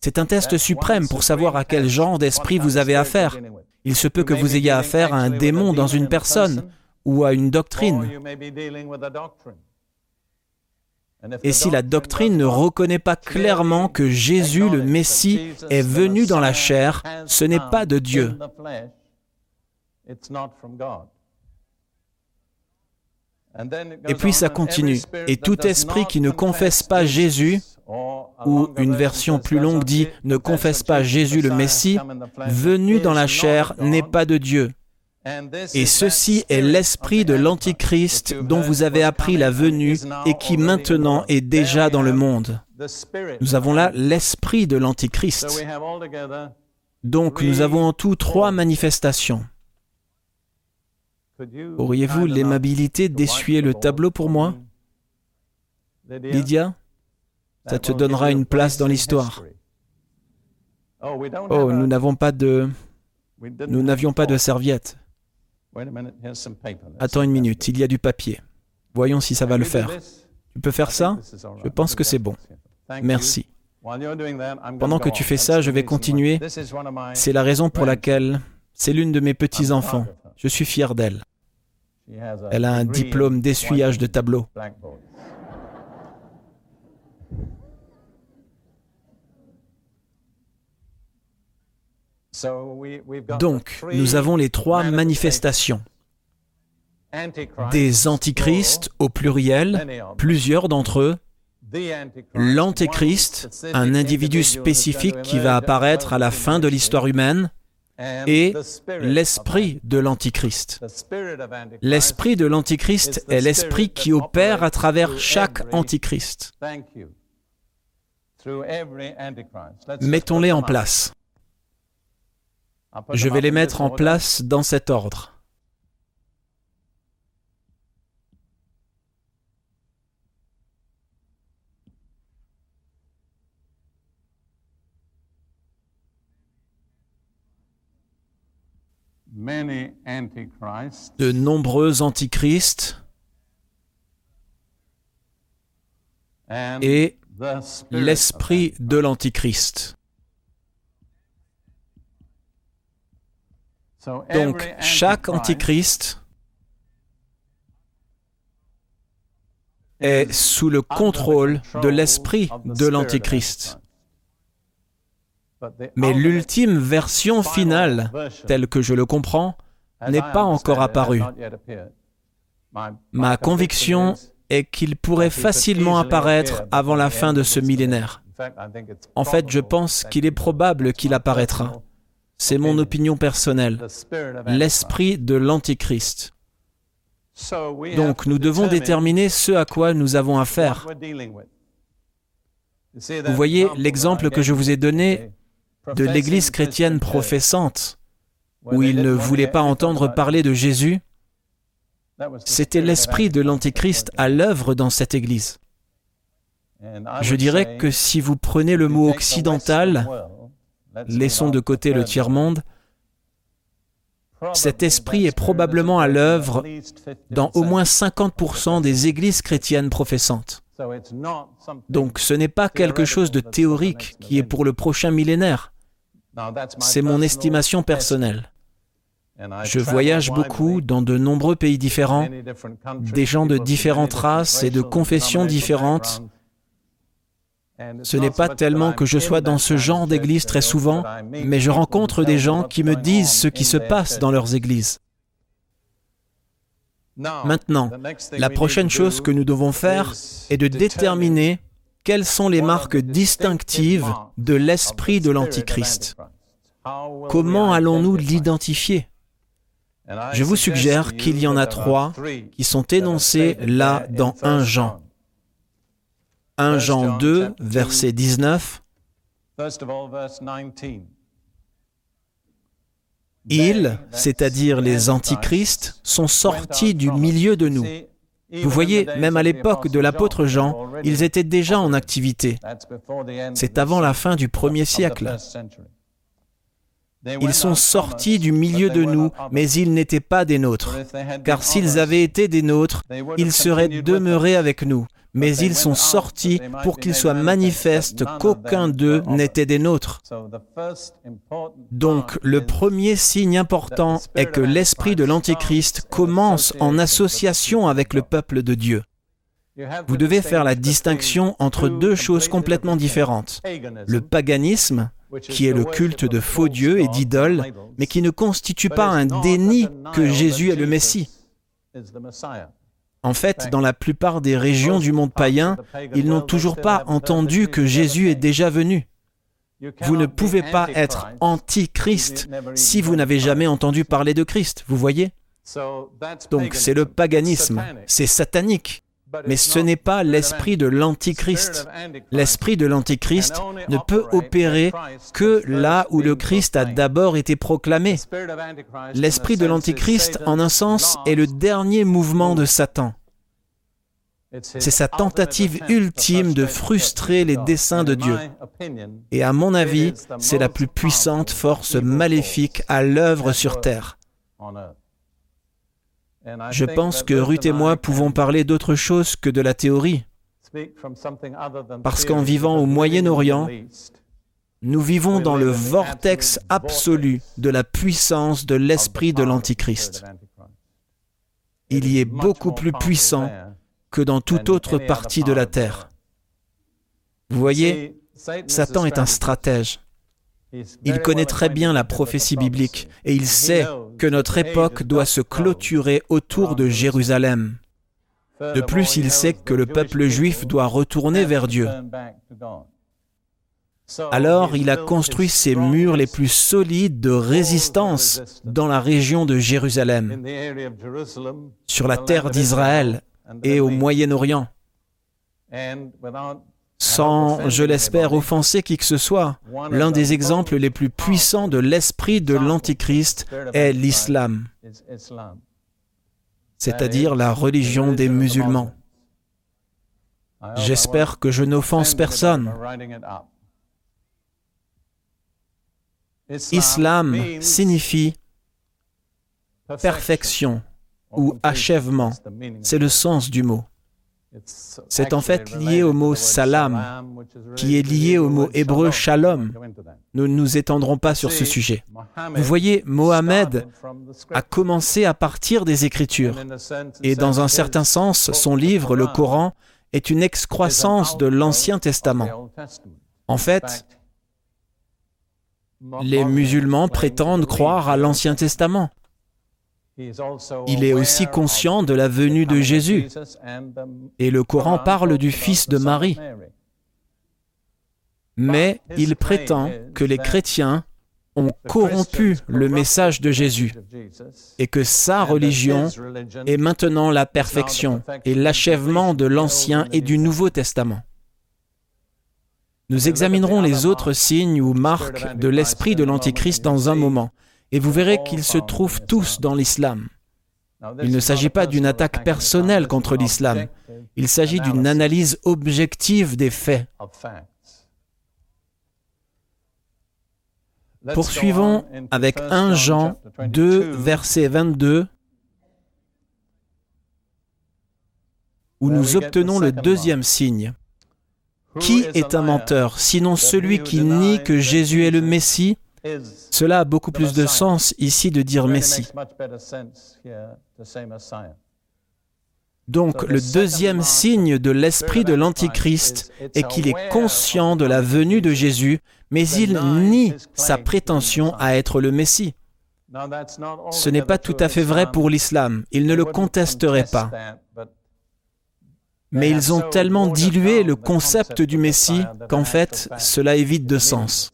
C'est un test suprême pour savoir à quel genre d'esprit vous avez affaire. Il se peut que vous ayez affaire à un démon dans une personne ou à une doctrine. Et si la doctrine ne reconnaît pas clairement que Jésus le Messie est venu dans la chair, ce n'est pas de Dieu. Et puis ça continue. Et tout esprit qui ne confesse pas Jésus, ou une version plus longue dit ne confesse pas Jésus le Messie, venu dans la chair n'est pas de Dieu. Et ceci est l'esprit de l'Antichrist dont vous avez appris la venue et qui maintenant est déjà dans le monde. Nous avons là l'esprit de l'Antichrist. Donc nous avons en tout trois manifestations. Auriez-vous l'aimabilité d'essuyer le tableau pour moi? Lydia? Ça te donnera une place dans l'histoire. Oh, nous n'avons pas de... Nous n'avions pas de serviette. Attends une minute, il y a du papier. Voyons si ça va le faire. Tu peux faire ça? Je pense que c'est bon. Merci. Pendant que tu fais ça, je vais continuer. C'est la raison pour laquelle c'est l'une de mes petits-enfants. Je suis fier d'elle. Elle a un diplôme d'essuyage de tableau. Donc, nous avons les trois manifestations. Des antichrists au pluriel, plusieurs d'entre eux. L'antéchrist, un individu spécifique qui va apparaître à la fin de l'histoire humaine et l'esprit de l'Antichrist. L'esprit de l'Antichrist est l'esprit qui opère à travers chaque Antichrist. Mettons-les en place. Je vais les mettre en place dans cet ordre. de nombreux antichrists et l'esprit de l'antichrist. Donc chaque antichrist est sous le contrôle de l'esprit de l'antichrist. Mais l'ultime version finale, telle que je le comprends, n'est pas encore apparue. Ma conviction est qu'il pourrait facilement apparaître avant la fin de ce millénaire. En fait, je pense qu'il est probable qu'il apparaîtra. C'est mon opinion personnelle. L'esprit de l'Antichrist. Donc nous devons déterminer ce à quoi nous avons affaire. Vous voyez l'exemple que je vous ai donné de l'Église chrétienne professante, où ils ne voulaient pas entendre parler de Jésus, c'était l'esprit de l'Antéchrist à l'œuvre dans cette Église. Je dirais que si vous prenez le mot occidental, laissons de côté le tiers-monde, cet esprit est probablement à l'œuvre dans au moins 50% des églises chrétiennes professantes. Donc ce n'est pas quelque chose de théorique qui est pour le prochain millénaire. C'est mon estimation personnelle. Je voyage beaucoup dans de nombreux pays différents, des gens de différentes races et de confessions différentes. Ce n'est pas tellement que je sois dans ce genre d'église très souvent, mais je rencontre des gens qui me disent ce qui se passe dans leurs églises. Maintenant, la prochaine chose que nous devons faire est de déterminer quelles sont les marques distinctives de l'esprit de l'Antichrist Comment allons-nous l'identifier? Je vous suggère qu'il y en a trois qui sont énoncés là dans 1 Jean. 1 Jean 2, verset 19. Ils, c'est-à-dire les antichrists, sont sortis du milieu de nous. Vous voyez, même à l'époque de l'apôtre Jean, ils étaient déjà en activité. C'est avant la fin du premier siècle. Ils sont sortis du milieu de nous, mais ils n'étaient pas des nôtres. Car s'ils avaient été des nôtres, ils seraient demeurés avec nous mais ils sont sortis pour qu'il soit manifeste qu'aucun d'eux n'était des nôtres. Donc le premier signe important est que l'esprit de l'Antichrist commence en association avec le peuple de Dieu. Vous devez faire la distinction entre deux choses complètement différentes. Le paganisme, qui est le culte de faux dieux et d'idoles, mais qui ne constitue pas un déni que Jésus est le Messie. En fait, dans la plupart des régions du monde païen, ils n'ont toujours pas entendu que Jésus est déjà venu. Vous ne pouvez pas être anti-Christ si vous n'avez jamais entendu parler de Christ, vous voyez? Donc c'est le paganisme, c'est satanique. Mais ce n'est pas l'esprit de l'antichrist. L'esprit de l'antichrist ne peut opérer que là où le Christ a d'abord été proclamé. L'esprit de l'antichrist, en un sens, est le dernier mouvement de Satan. C'est sa tentative ultime de frustrer les desseins de Dieu. Et à mon avis, c'est la plus puissante force maléfique à l'œuvre sur Terre. Je pense que Ruth et moi pouvons parler d'autre chose que de la théorie. Parce qu'en vivant au Moyen-Orient, nous vivons dans le vortex absolu de la puissance de l'esprit de l'Antichrist. Il y est beaucoup plus puissant que dans toute autre partie de la terre. Vous voyez, Satan est un stratège. Il connaît très bien la prophétie biblique et il sait que notre époque doit se clôturer autour de Jérusalem. De plus, il sait que le peuple juif doit retourner vers Dieu. Alors il a construit ses murs les plus solides de résistance dans la région de Jérusalem, sur la terre d'Israël et au Moyen-Orient sans, je l'espère, offenser qui que ce soit. L'un des exemples les plus puissants de l'esprit de l'Antichrist est l'islam, c'est-à-dire la religion des musulmans. J'espère que je n'offense personne. Islam signifie perfection ou achèvement. C'est le sens du mot. C'est en fait lié au mot salam, qui est lié au mot hébreu shalom. Nous ne nous étendrons pas sur ce sujet. Vous voyez, Mohammed a commencé à partir des Écritures. Et dans un certain sens, son livre, le Coran, est une excroissance de l'Ancien Testament. En fait, les musulmans prétendent croire à l'Ancien Testament. Il est aussi conscient de la venue de Jésus. Et le Coran parle du Fils de Marie. Mais il prétend que les chrétiens ont corrompu le message de Jésus et que sa religion est maintenant la perfection et l'achèvement de l'Ancien et du Nouveau Testament. Nous examinerons les autres signes ou marques de l'esprit de l'Antichrist dans un moment et vous verrez qu'ils se trouvent tous dans l'islam. Il ne s'agit pas d'une attaque personnelle contre l'islam, il s'agit d'une analyse objective des faits. Poursuivons avec 1 Jean 2, verset 22, où nous obtenons le deuxième signe. Qui est un menteur, sinon celui qui nie que Jésus est le Messie? Cela a beaucoup plus de sens ici de dire Messie. Donc le deuxième signe de l'esprit de l'Antichrist est qu'il est conscient de la venue de Jésus, mais il nie sa prétention à être le Messie. Ce n'est pas tout à fait vrai pour l'islam, il ne le contesterait pas. mais ils ont tellement dilué le concept du Messie qu'en fait, cela vide de sens.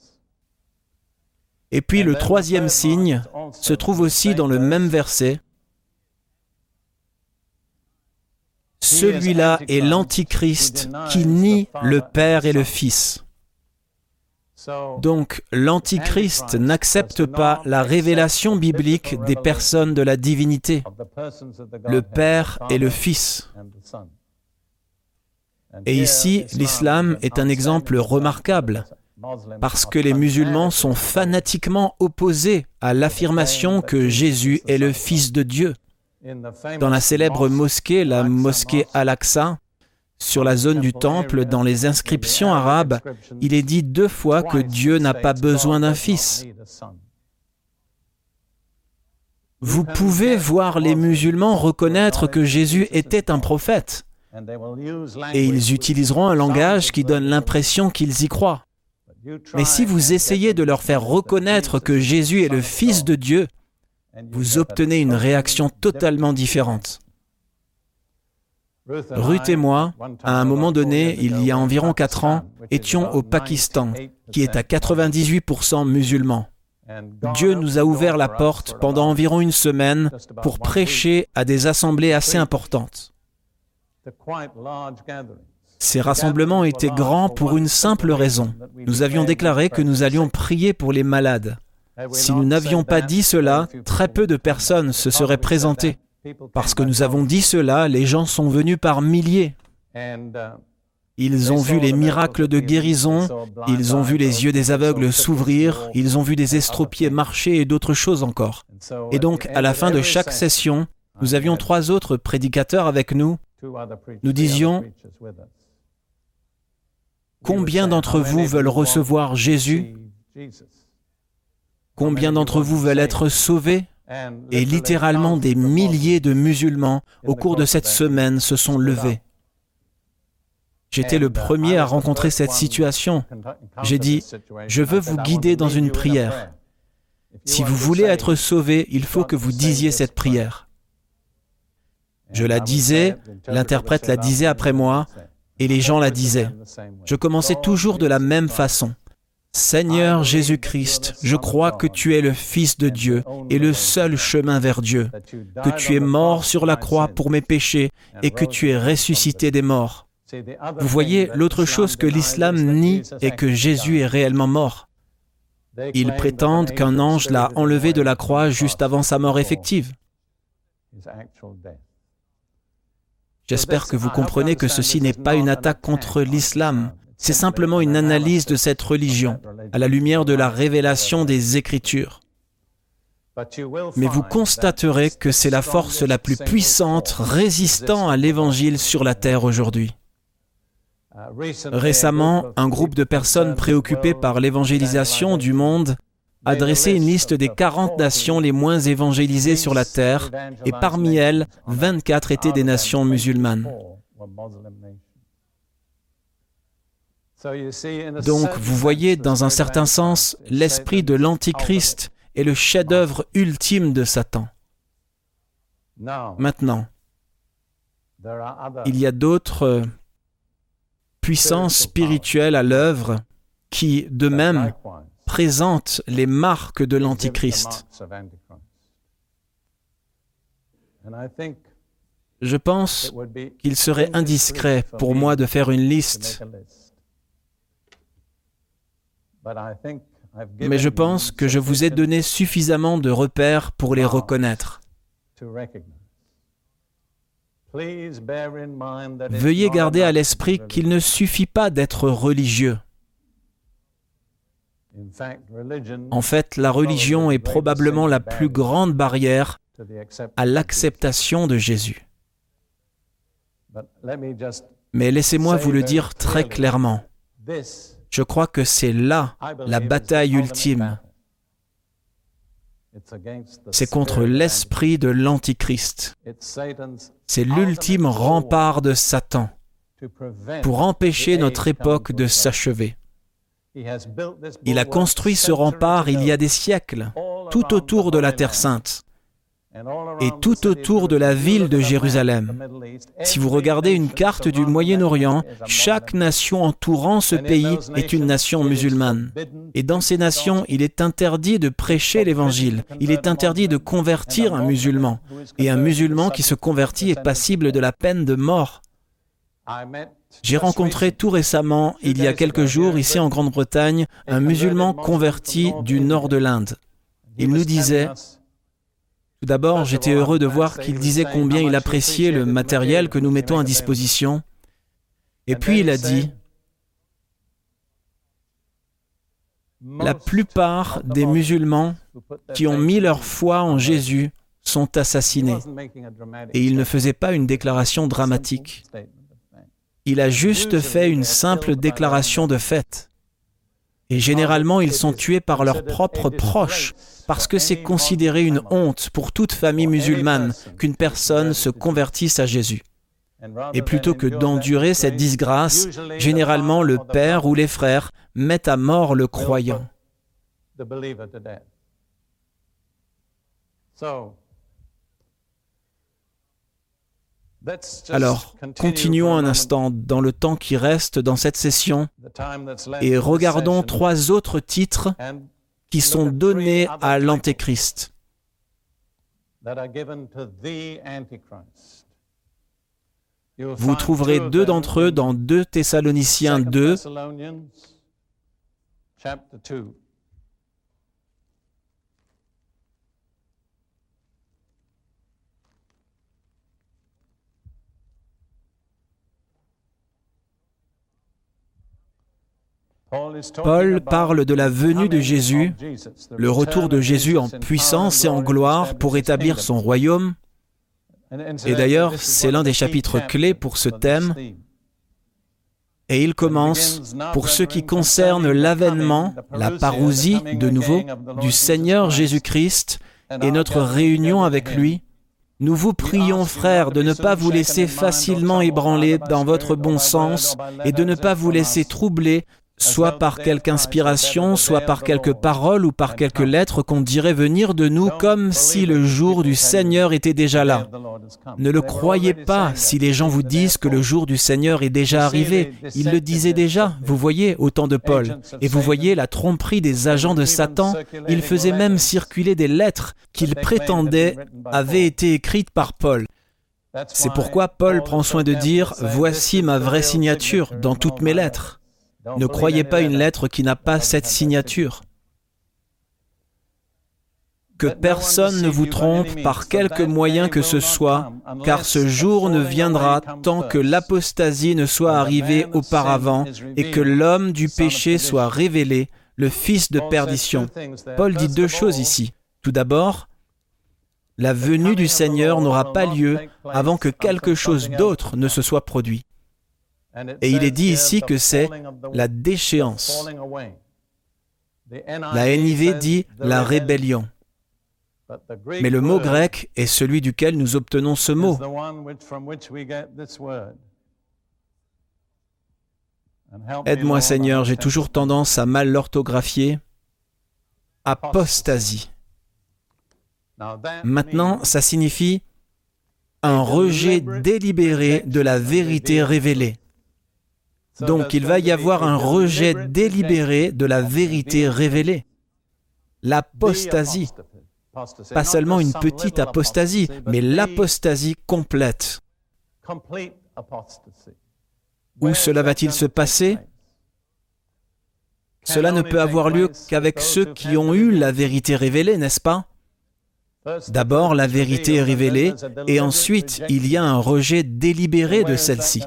Et puis le troisième signe se trouve aussi dans le même verset. Celui-là est l'Antichrist qui nie le Père et le Fils. Donc l'Antichrist n'accepte pas la révélation biblique des personnes de la divinité, le Père et le Fils. Et ici, l'islam est un exemple remarquable, parce que les musulmans sont fanatiquement opposés à l'affirmation que Jésus est le Fils de Dieu. Dans la célèbre mosquée, la mosquée Al-Aqsa, sur la zone du temple, dans les inscriptions arabes, il est dit deux fois que Dieu n'a pas besoin d'un fils. Vous pouvez voir les musulmans reconnaître que Jésus était un prophète. Et ils utiliseront un langage qui donne l'impression qu'ils y croient. Mais si vous essayez de leur faire reconnaître que Jésus est le Fils de Dieu, vous obtenez une réaction totalement différente. Ruth et moi, à un moment donné, il y a environ quatre ans, étions au Pakistan, qui est à 98% musulman. Dieu nous a ouvert la porte pendant environ une semaine pour prêcher à des assemblées assez importantes. Ces rassemblements étaient grands pour une simple raison. Nous avions déclaré que nous allions prier pour les malades. Si nous n'avions pas dit cela, très peu de personnes se seraient présentées. Parce que nous avons dit cela, les gens sont venus par milliers. Ils ont vu les miracles de guérison, ils ont vu les yeux des aveugles s'ouvrir, ils ont vu des estropiés marcher et d'autres choses encore. Et donc, à la fin de chaque session, nous avions trois autres prédicateurs avec nous. Nous disions, combien d'entre vous veulent recevoir Jésus? Combien d'entre vous veulent être sauvés? Et littéralement des milliers de musulmans au cours de cette semaine se sont levés. J'étais le premier à rencontrer cette situation. J'ai dit, je veux vous guider dans une prière. Si vous voulez être sauvé, il faut que vous disiez cette prière. Je la disais, l'interprète la disait après moi, et les gens la disaient. Je commençais toujours de la même façon. Seigneur Jésus-Christ, je crois que tu es le Fils de Dieu et le seul chemin vers Dieu, que tu es mort sur la croix pour mes péchés et que tu es ressuscité des morts. Vous voyez, l'autre chose que l'islam nie est que Jésus est réellement mort. Ils prétendent qu'un ange l'a enlevé de la croix juste avant sa mort effective. J'espère que vous comprenez que ceci n'est pas une attaque contre l'islam, c'est simplement une analyse de cette religion à la lumière de la révélation des Écritures. Mais vous constaterez que c'est la force la plus puissante résistant à l'Évangile sur la terre aujourd'hui. Récemment, un groupe de personnes préoccupées par l'évangélisation du monde a dressé une liste des 40 nations les moins évangélisées sur la terre, et parmi elles, 24 étaient des nations musulmanes. Donc vous voyez, dans un certain sens, l'esprit de l'Antichrist est le chef-d'œuvre ultime de Satan. Maintenant, il y a d'autres puissances spirituelles à l'œuvre qui, de même, présentent les marques de l'Antichrist. Je pense qu'il serait indiscret pour moi de faire une liste mais je pense que je vous ai donné suffisamment de repères pour les reconnaître. Veuillez garder à l'esprit qu'il ne suffit pas d'être religieux. En fait, la religion est probablement la plus grande barrière à l'acceptation de Jésus. Mais laissez-moi vous le dire très clairement. Je crois que c'est là la bataille ultime. C'est contre l'esprit de l'Antichrist. C'est l'ultime rempart de Satan pour empêcher notre époque de s'achever. Il a construit ce rempart il y a des siècles, tout autour de la Terre sainte. et tout autour de la ville de Jérusalem. Si vous regardez une carte du Moyen-Orient, chaque nation entourant ce pays est une nation musulmane. Et dans ces nations, il est interdit de prêcher l'Évangile. Il est interdit de convertir un musulman. Et un musulman qui se convertit est passible de la peine de mort. J'ai rencontré tout récemment, il y a quelques jours, ici en Grande-Bretagne, un musulman converti du nord de l'Inde. Il nous disait, tout d'abord, j'étais heureux de voir qu'il disait combien il appréciait le matériel que nous mettons à disposition. Et puis il a dit, la plupart des musulmans qui ont mis leur foi en Jésus sont assassinés. Et il ne faisait pas une déclaration dramatique. Il a juste fait une simple déclaration de fait. Et généralement, ils sont tués par leurs propres proches, parce que c'est considéré une honte pour toute famille musulmane qu'une personne se convertisse à Jésus. Et plutôt que d'endurer cette disgrâce, généralement le père ou les frères mettent à mort le croyant. Alors, continuons un instant dans le temps qui reste dans cette session. Et regardons trois autres titres qui sont donnés à l'Antéchrist. Vous trouverez deux d'entre eux dans 2 Thessaloniciens 2, Paul parle de la venue de Jésus, le retour de Jésus en puissance et en gloire pour établir son royaume. Et d'ailleurs, c'est l'un des chapitres clés pour ce thème. Et il commence pour ce qui concerne l'avènement, la parousie, de nouveau, du Seigneur Jésus-Christ et notre réunion avec lui. Nous vous prions, frères, de ne pas vous laisser facilement ébranler dans votre bon sens et de ne pas vous laisser troubler soit par quelque inspiration, soit par quelques paroles ou par quelques lettres qu'on dirait venir de nous comme si le jour du Seigneur était déjà là. Ne le croyez pas si les gens vous disent que le jour du Seigneur est déjà arrivé. Ils le disaient déjà, vous voyez, au temps de Paul. Et vous voyez la tromperie des agents de Satan. Ils faisaient même circuler des lettres qu'ils prétendaient avaient été écrites par Paul. C'est pourquoi Paul prend soin de dire, Voici ma vraie signature dans toutes mes lettres. Ne croyez pas une lettre qui n'a pas cette signature. Que personne ne vous trompe par quelque moyen que ce soit, car ce jour ne viendra tant que l'apostasie ne soit arrivée auparavant et que l'homme du péché soit révélé, le fils de perdition. Paul dit deux choses ici. Tout d'abord, la venue du Seigneur n'aura pas lieu avant que quelque chose d'autre ne se soit produit. Et il est dit ici que c'est la déchéance. La NIV dit la rébellion. Mais le mot grec est celui duquel nous obtenons ce mot. Aide-moi Seigneur, j'ai toujours tendance à mal l'orthographier. Apostasie. Maintenant, ça signifie un rejet délibéré de la vérité révélée. Donc il va y avoir un rejet délibéré de la vérité révélée. L'apostasie. Pas seulement une petite apostasie, mais l'apostasie complète. Où cela va-t-il se passer? Cela ne peut avoir lieu qu'avec ceux qui ont eu la vérité révélée, n'est-ce pas? D'abord, la vérité est révélée et ensuite, il y a un rejet délibéré de celle-ci.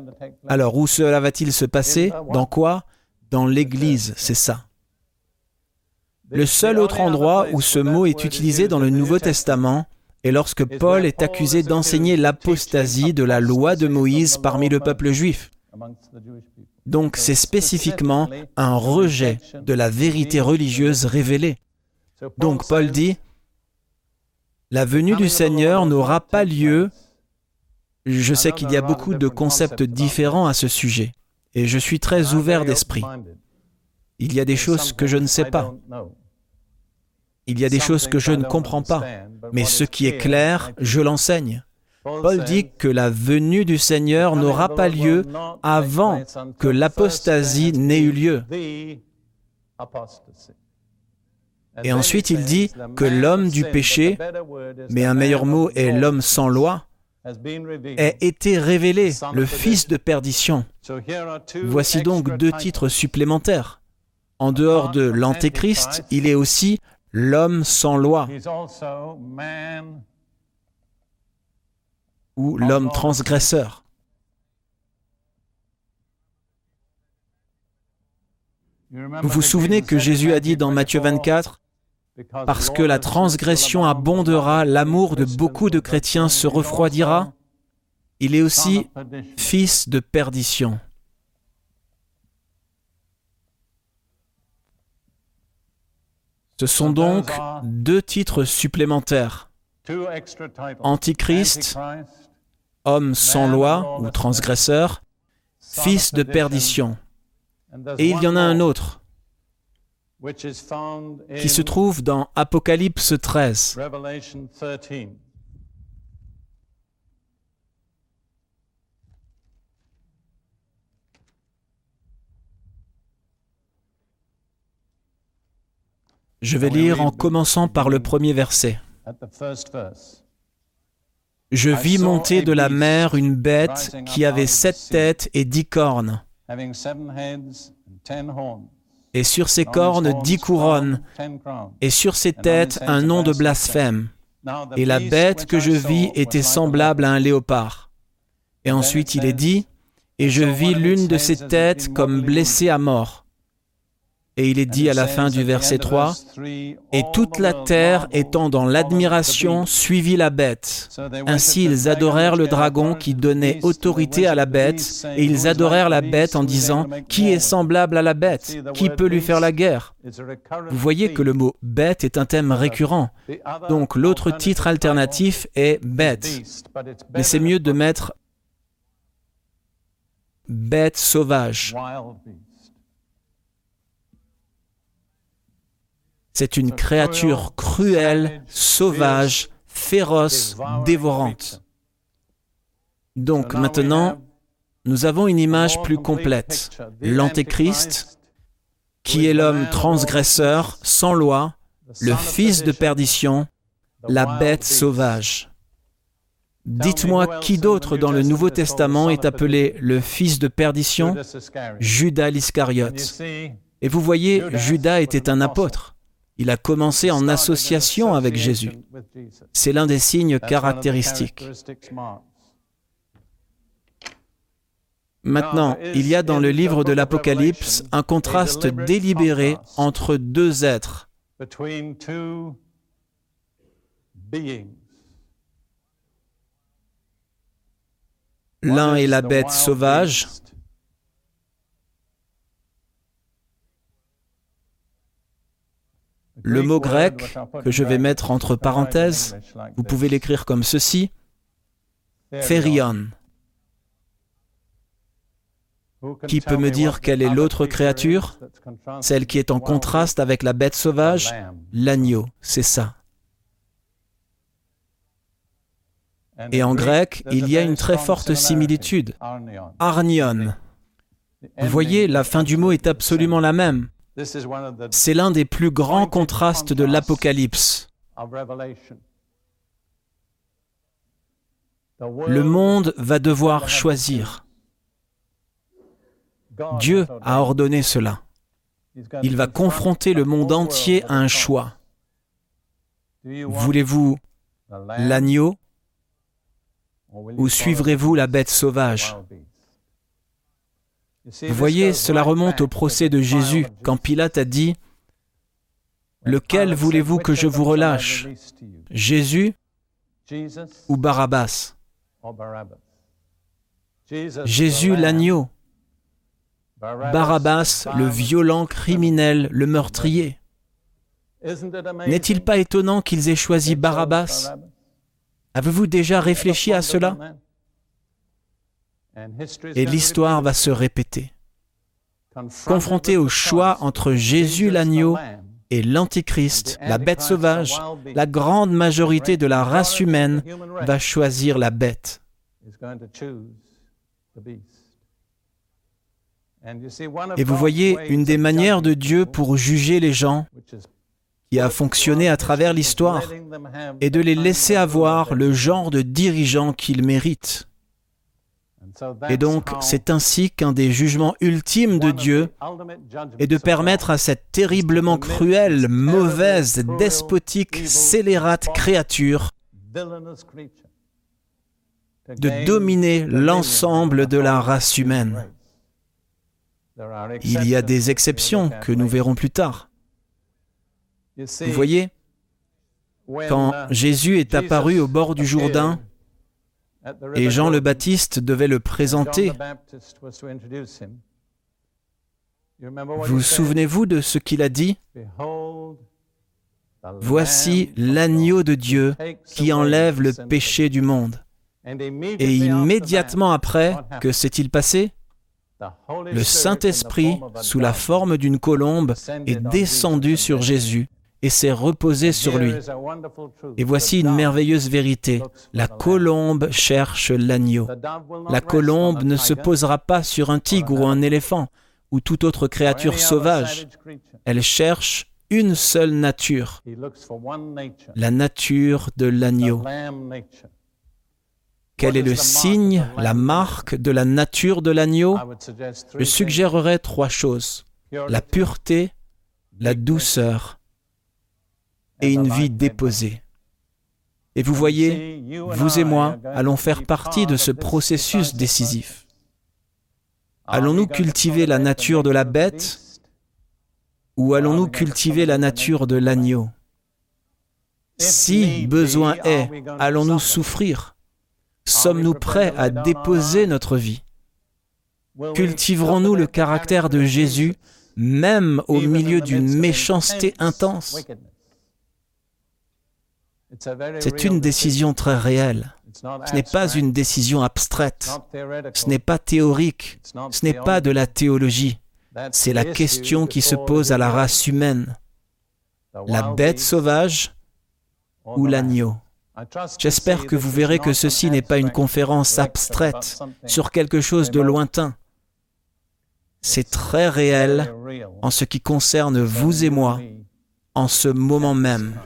Alors, où cela va-t-il se passer? Dans quoi? Dans l'Église, c'est ça. Le seul autre endroit où ce mot est utilisé dans le Nouveau Testament est lorsque Paul est accusé d'enseigner l'apostasie de la loi de Moïse parmi le peuple juif. Donc c'est spécifiquement un rejet de la vérité religieuse révélée. Donc Paul dit, la venue du Seigneur n'aura pas lieu. Je sais qu'il y a beaucoup de concepts différents à ce sujet, et je suis très ouvert d'esprit. Il y a des choses que je ne sais pas. il y a des choses que je ne comprends pas, mais ce qui est clair, je l'enseigne. Paul dit que la venue du Seigneur n'aura pas lieu avant que l'apostasie n'ait eu lieu. Et ensuite, il dit que l'homme du péché, mais un meilleur mot est l'homme sans loi, ait été révélé, le fils de perdition. Voici donc deux titres supplémentaires. En dehors de l'Antéchrist, il est aussi l'homme sans loi ou l'homme transgresseur. Vous vous souvenez que Jésus a dit dans Matthieu 24, Parce que la transgression abondera, l'amour de beaucoup de chrétiens se refroidira, il est aussi fils de perdition. Ce sont donc deux titres supplémentaires. Antichrist, homme sans loi ou transgresseur, fils de perdition. Et il y en a un autre qui se trouve dans Apocalypse 13. Je vais lire en commençant par le premier verset. Je vis monter de la mer une bête qui avait sept têtes et dix cornes, et sur ses cornes dix couronnes, et sur ses têtes un nom de blasphème. Et la bête que je vis était semblable à un léopard. Et ensuite il est dit, et je vis l'une de ses têtes comme blessée à mort et il est dit à la fin du verset 3, Et toute la terre étant dans l'admiration suivit la bête. Ainsi ils adorèrent le dragon qui donnait autorité à la bête, et ils adorèrent la bête en disant, Qui est semblable à la bête? Qui peut lui faire la guerre? Vous voyez que le mot bête est un thème récurrent. Donc l'autre titre alternatif est bête. Mais c'est mieux de mettre bête sauvage. C'est une créature cruelle, sauvage, féroce, dévorante. Donc maintenant, nous avons une image plus complète. L'Antéchrist, qui est l'homme transgresseur, sans loi, le fils de perdition, la bête sauvage. Dites-moi qui d'autre dans le Nouveau Testament est appelé le fils de perdition? Judas l'Iscariote. Et vous voyez, Judas était un apôtre. Il a commencé en association avec Jésus. C'est l'un des signes caractéristiques. Maintenant, il y a dans le livre de l'Apocalypse un contraste délibéré entre deux êtres. L'un est la bête sauvage, Le mot grec, que je vais mettre entre parenthèses, vous pouvez l'écrire comme ceci, Therion. Qui peut me dire quelle est l'autre créature? Celle qui est en contraste avec la bête sauvage L'agneau, c'est ça. Et en grec, il y a une très forte similitude. Arnion. Vous voyez, la fin du mot est absolument la même. C'est l'un des plus grands contrastes de l'Apocalypse. Le monde va devoir choisir. Dieu a ordonné cela. Il va confronter le monde entier à un choix. Voulez-vous l'agneau ou suivrez-vous la bête sauvage? Vous voyez, cela remonte au procès de Jésus, quand Pilate a dit, Lequel voulez-vous que je vous relâche Jésus ou Barabbas? Jésus l'agneau, Barabbas le violent criminel, le meurtrier. N'est-il pas étonnant qu'ils aient choisi Barabbas? Avez-vous déjà réfléchi à cela? Et l'histoire va se répéter. Confronté au choix entre Jésus l'agneau Et l'Antichrist, la bête sauvage, la grande majorité de la race humaine va choisir la bête. Et vous voyez, une des manières de Dieu pour juger les gens, qui a fonctionné à travers l'histoire, est de les laisser avoir le genre de dirigeants qu'ils méritent. Et donc, c'est ainsi qu'un des jugements ultimes de Dieu est de permettre à cette terriblement cruelle, mauvaise, despotique, scélérate créature de dominer l'ensemble de la race humaine. Il y a des exceptions que nous verrons plus tard. Vous voyez, quand Jésus est apparu au bord du Jourdain, et Jean le Baptiste devait le présenter. Vous souvenez-vous de ce qu'il a dit? Voici l'agneau de Dieu qui enlève le péché du monde. Et immédiatement après, que s'est-il passé? Le Saint-Esprit, sous la forme d'une colombe, est descendu sur Jésus et s'est reposé sur lui. Et voici une merveilleuse vérité. La colombe cherche l'agneau. La colombe ne se posera pas sur un tigre ou un éléphant ou toute autre créature sauvage. Elle cherche une seule nature, la nature de l'agneau. Quel est le signe, la marque de la nature de l'agneau? Je suggérerais trois choses. La pureté, la douceur et une vie déposée. Et vous voyez, vous et moi allons faire partie de ce processus décisif. Allons-nous cultiver la nature de la bête ou allons-nous cultiver la nature de l'agneau? Si besoin est, allons-nous souffrir? Sommes-nous prêts à déposer notre vie? Cultiverons-nous le caractère de Jésus même au milieu d'une méchanceté intense? C'est une décision très réelle. Ce n'est pas une décision abstraite. Ce n'est pas théorique. Ce n'est pas de la théologie. C'est la question qui se pose à la race humaine. La bête sauvage ou l'agneau J'espère que vous verrez que ceci n'est pas une conférence abstraite sur quelque chose de lointain. C'est très réel en ce qui concerne vous et moi en ce moment même.